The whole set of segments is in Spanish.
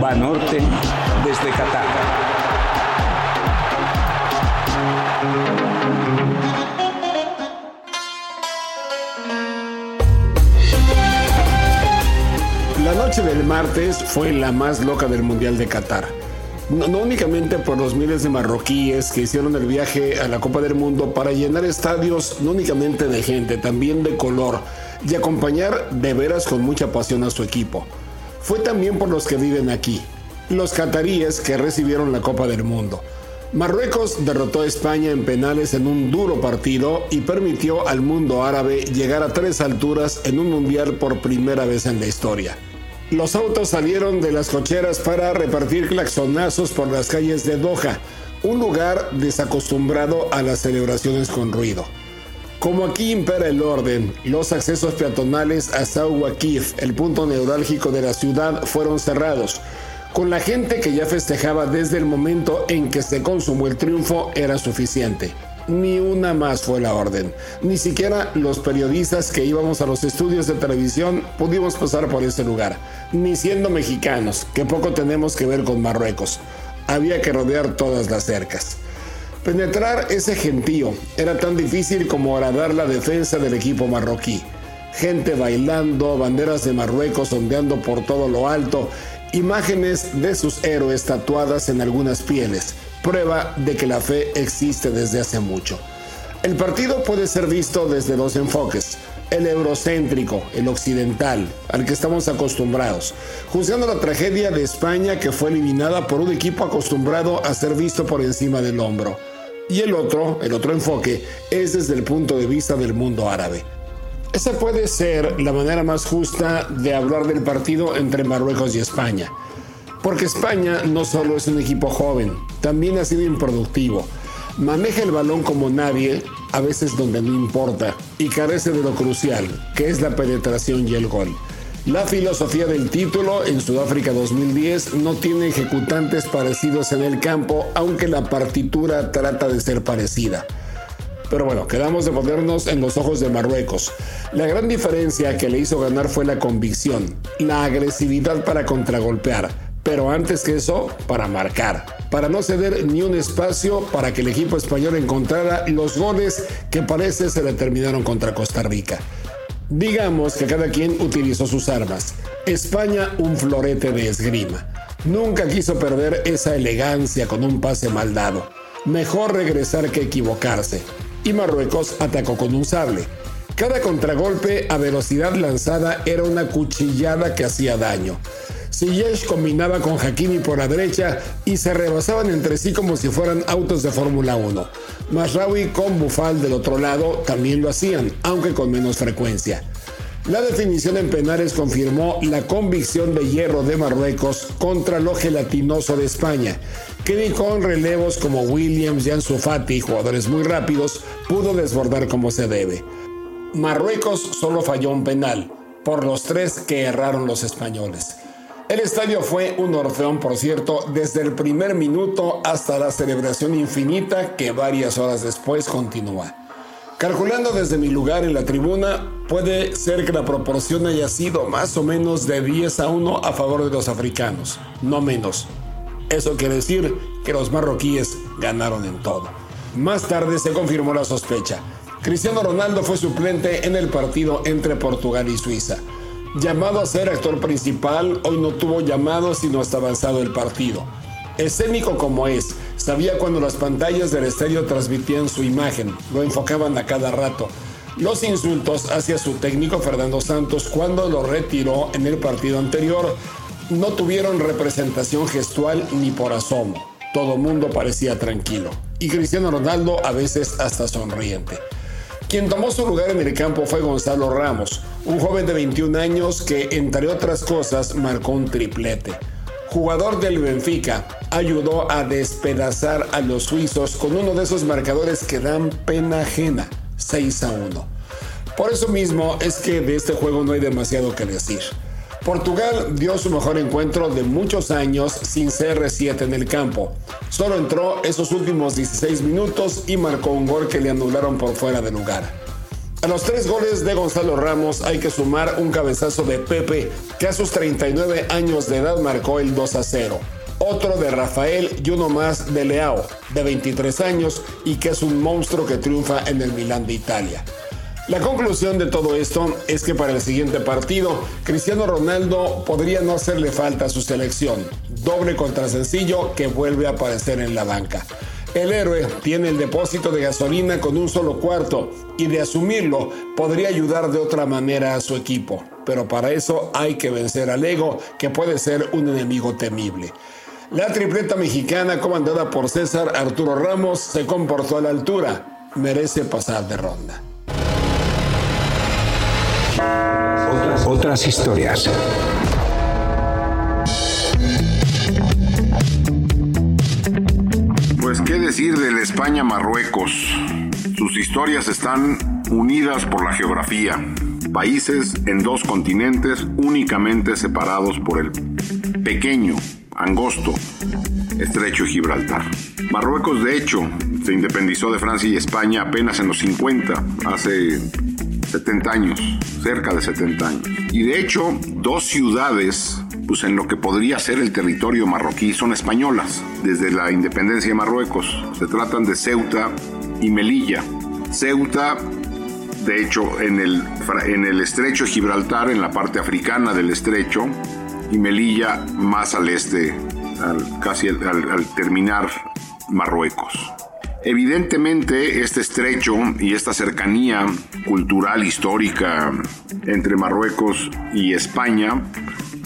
Banorte desde Qatar. La noche del martes fue la más loca del Mundial de Qatar. No, únicamente por los miles de marroquíes que hicieron el viaje a la Copa del Mundo para llenar estadios no únicamente de gente, también de color y acompañar de veras con mucha pasión a su equipo. Fue también por los que viven aquí, los cataríes que recibieron la Copa del Mundo. Marruecos derrotó a España en penales en un duro partido y permitió al mundo árabe llegar a tres alturas en un mundial por primera vez en la historia. Los autos salieron de las cocheras para repartir claxonazos por las calles de Doha, un lugar desacostumbrado a las celebraciones con ruido. Como aquí impera el orden, los accesos peatonales a Sauwakif, el punto neurálgico de la ciudad, fueron cerrados. Con la gente que ya festejaba desde el momento en que se consumó el triunfo era suficiente. Ni una más fue la orden. Ni siquiera los periodistas que íbamos a los estudios de televisión pudimos pasar por ese lugar. Ni siendo mexicanos, que poco tenemos que ver con Marruecos. Había que rodear todas las cercas. Penetrar ese gentío era tan difícil como agradar la defensa del equipo marroquí. Gente bailando, banderas de Marruecos ondeando por todo lo alto, imágenes de sus héroes tatuadas en algunas pieles prueba de que la fe existe desde hace mucho. El partido puede ser visto desde dos enfoques, el eurocéntrico, el occidental, al que estamos acostumbrados, juzgando la tragedia de España que fue eliminada por un equipo acostumbrado a ser visto por encima del hombro. Y el otro, el otro enfoque, es desde el punto de vista del mundo árabe. Esa puede ser la manera más justa de hablar del partido entre Marruecos y España. Porque España no solo es un equipo joven, también ha sido improductivo. Maneja el balón como nadie, a veces donde no importa, y carece de lo crucial, que es la penetración y el gol. La filosofía del título en Sudáfrica 2010 no tiene ejecutantes parecidos en el campo, aunque la partitura trata de ser parecida. Pero bueno, quedamos de ponernos en los ojos de Marruecos. La gran diferencia que le hizo ganar fue la convicción, la agresividad para contragolpear, pero antes que eso, para marcar, para no ceder ni un espacio para que el equipo español encontrara los goles que parece se determinaron contra Costa Rica. Digamos que cada quien utilizó sus armas. España un florete de esgrima. Nunca quiso perder esa elegancia con un pase mal dado. Mejor regresar que equivocarse. Y Marruecos atacó con un sable. Cada contragolpe a velocidad lanzada era una cuchillada que hacía daño. Ziyech combinaba con Hakimi por la derecha y se rebasaban entre sí como si fueran autos de Fórmula 1. Masraoui con Bufal del otro lado también lo hacían, aunque con menos frecuencia. La definición en penales confirmó la convicción de hierro de Marruecos contra lo gelatinoso de España, que ni con relevos como Williams y Ansu Fati, jugadores muy rápidos, pudo desbordar como se debe. Marruecos solo falló un penal, por los tres que erraron los españoles. El estadio fue un orfeón, por cierto, desde el primer minuto hasta la celebración infinita que varias horas después continúa. Calculando desde mi lugar en la tribuna, puede ser que la proporción haya sido más o menos de 10 a 1 a favor de los africanos, no menos. Eso quiere decir que los marroquíes ganaron en todo. Más tarde se confirmó la sospecha. Cristiano Ronaldo fue suplente en el partido entre Portugal y Suiza. Llamado a ser actor principal, hoy no tuvo llamado sino hasta avanzado el partido. Escénico como es, sabía cuando las pantallas del estadio transmitían su imagen, lo enfocaban a cada rato. Los insultos hacia su técnico Fernando Santos cuando lo retiró en el partido anterior no tuvieron representación gestual ni por asomo. Todo mundo parecía tranquilo. Y Cristiano Ronaldo a veces hasta sonriente. Quien tomó su lugar en el campo fue Gonzalo Ramos, un joven de 21 años que, entre otras cosas, marcó un triplete. Jugador del Benfica, ayudó a despedazar a los suizos con uno de esos marcadores que dan pena ajena, 6 a 1. Por eso mismo es que de este juego no hay demasiado que decir. Portugal dio su mejor encuentro de muchos años sin CR7 en el campo. Solo entró esos últimos 16 minutos y marcó un gol que le anularon por fuera de lugar. A los tres goles de Gonzalo Ramos hay que sumar un cabezazo de Pepe, que a sus 39 años de edad marcó el 2 a 0. Otro de Rafael y uno más de Leao, de 23 años y que es un monstruo que triunfa en el Milán de Italia. La conclusión de todo esto es que para el siguiente partido, Cristiano Ronaldo podría no hacerle falta a su selección. Doble contra sencillo que vuelve a aparecer en la banca. El héroe tiene el depósito de gasolina con un solo cuarto y de asumirlo podría ayudar de otra manera a su equipo. Pero para eso hay que vencer al ego, que puede ser un enemigo temible. La tripleta mexicana comandada por César Arturo Ramos se comportó a la altura. Merece pasar de ronda. Otras historias. Pues qué decir del España-Marruecos. Sus historias están unidas por la geografía. Países en dos continentes únicamente separados por el pequeño, angosto, estrecho Gibraltar. Marruecos, de hecho, se independizó de Francia y España apenas en los 50, hace 70 años, cerca de 70 años. Y de hecho, dos ciudades, pues en lo que podría ser el territorio marroquí, son españolas, desde la independencia de Marruecos. Se tratan de Ceuta y Melilla. Ceuta, de hecho, en el, en el estrecho de Gibraltar, en la parte africana del estrecho, y Melilla más al este, casi al terminar Marruecos. Evidentemente, este estrecho y esta cercanía cultural histórica entre Marruecos y España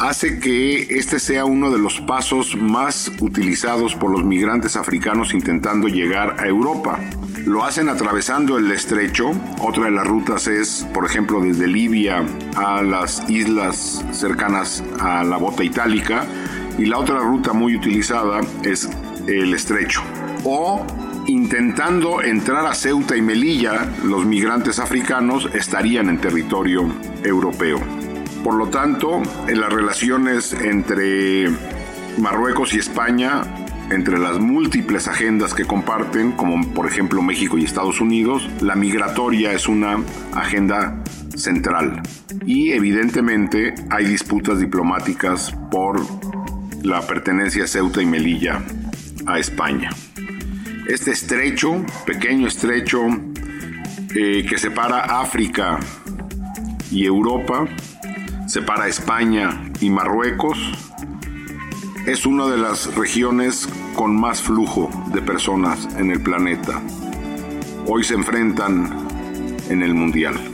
hace que este sea uno de los pasos más utilizados por los migrantes africanos intentando llegar a Europa. Lo hacen atravesando el estrecho. Otra de las rutas es, por ejemplo, desde Libia a las islas cercanas a la bota itálica. Y la otra ruta muy utilizada es el estrecho. O intentando entrar a Ceuta y Melilla, los migrantes africanos estarían en territorio europeo. Por lo tanto, en las relaciones entre Marruecos y España, entre las múltiples agendas que comparten, como por ejemplo México y Estados Unidos, la migratoria es una agenda central. Y evidentemente hay disputas diplomáticas por la pertenencia a Ceuta y Melilla a España este estrecho, pequeño estrecho eh, que separa África y Europa, separa España y Marruecos, es una de las regiones con más flujo de personas en el planeta. Hoy se enfrentan en el Mundial.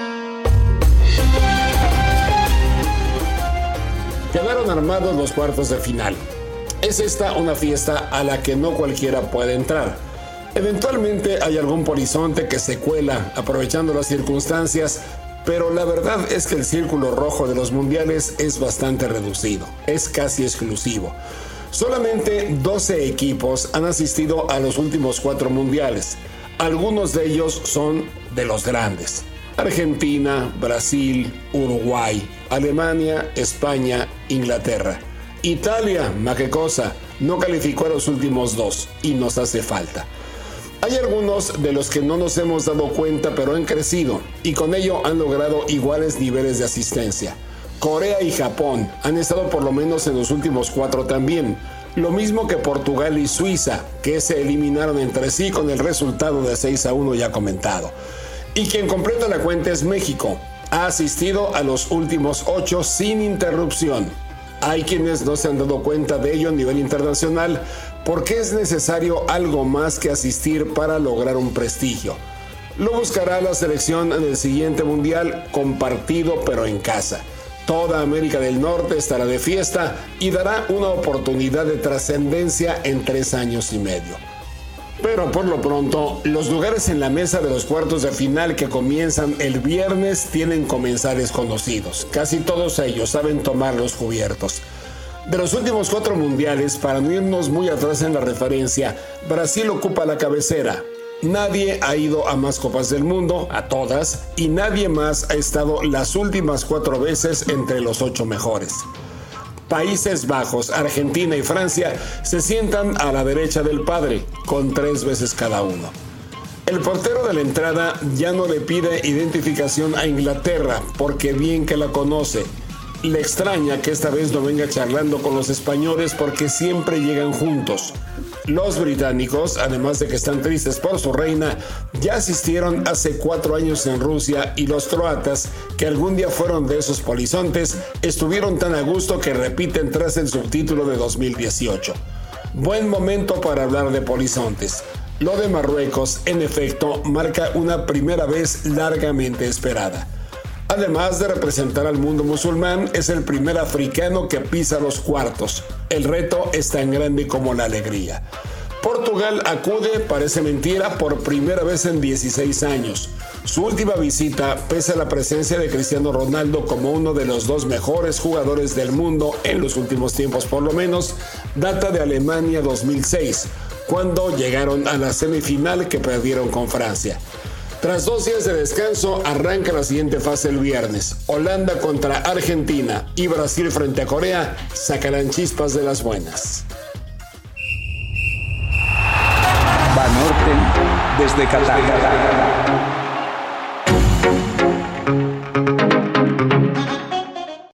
Quedaron armados los cuartos de final. Es esta una fiesta a la que no cualquiera puede entrar. Eventualmente hay algún polizonte que se cuela aprovechando las circunstancias, pero la verdad es que el círculo rojo de los mundiales es bastante reducido, es casi exclusivo. Solamente 12 equipos han asistido a los últimos cuatro mundiales. Algunos de ellos son de los grandes. Argentina, Brasil, Uruguay, Alemania, España, Inglaterra. Italia, ma qué cosa, no calificó a los últimos dos y nos hace falta. Hay algunos de los que no nos hemos dado cuenta pero han crecido y con ello han logrado iguales niveles de asistencia. Corea y Japón han estado por lo menos en los últimos cuatro también, lo mismo que Portugal y Suiza, que se eliminaron entre sí con el resultado de 6 a 1 ya comentado. Y quien completa la cuenta es México. Ha asistido a los últimos ocho sin interrupción. Hay quienes no se han dado cuenta de ello a nivel internacional porque es necesario algo más que asistir para lograr un prestigio. Lo buscará la selección en el siguiente mundial compartido pero en casa. Toda América del Norte estará de fiesta y dará una oportunidad de trascendencia en tres años y medio. Pero por lo pronto, los lugares en la mesa de los cuartos de final que comienzan el viernes tienen comensales conocidos. Casi todos ellos saben tomar los cubiertos. De los últimos cuatro mundiales, para no irnos muy atrás en la referencia, Brasil ocupa la cabecera. Nadie ha ido a más copas del mundo, a todas, y nadie más ha estado las últimas cuatro veces entre los ocho mejores. Países Bajos, Argentina y Francia se sientan a la derecha del padre, con tres veces cada uno. El portero de la entrada ya no le pide identificación a Inglaterra, porque bien que la conoce. Le extraña que esta vez no venga charlando con los españoles porque siempre llegan juntos. Los británicos, además de que están tristes por su reina, ya asistieron hace cuatro años en Rusia y los croatas, que algún día fueron de esos polizontes, estuvieron tan a gusto que repiten tras el subtítulo de 2018. Buen momento para hablar de polizontes. Lo de Marruecos, en efecto, marca una primera vez largamente esperada. Además de representar al mundo musulmán, es el primer africano que pisa los cuartos. El reto es tan grande como la alegría. Portugal acude, parece mentira, por primera vez en 16 años. Su última visita, pese a la presencia de Cristiano Ronaldo como uno de los dos mejores jugadores del mundo en los últimos tiempos por lo menos, data de Alemania 2006, cuando llegaron a la semifinal que perdieron con Francia. Tras dos días de descanso, arranca la siguiente fase el viernes. Holanda contra Argentina y Brasil frente a Corea sacarán chispas de las buenas. Desde.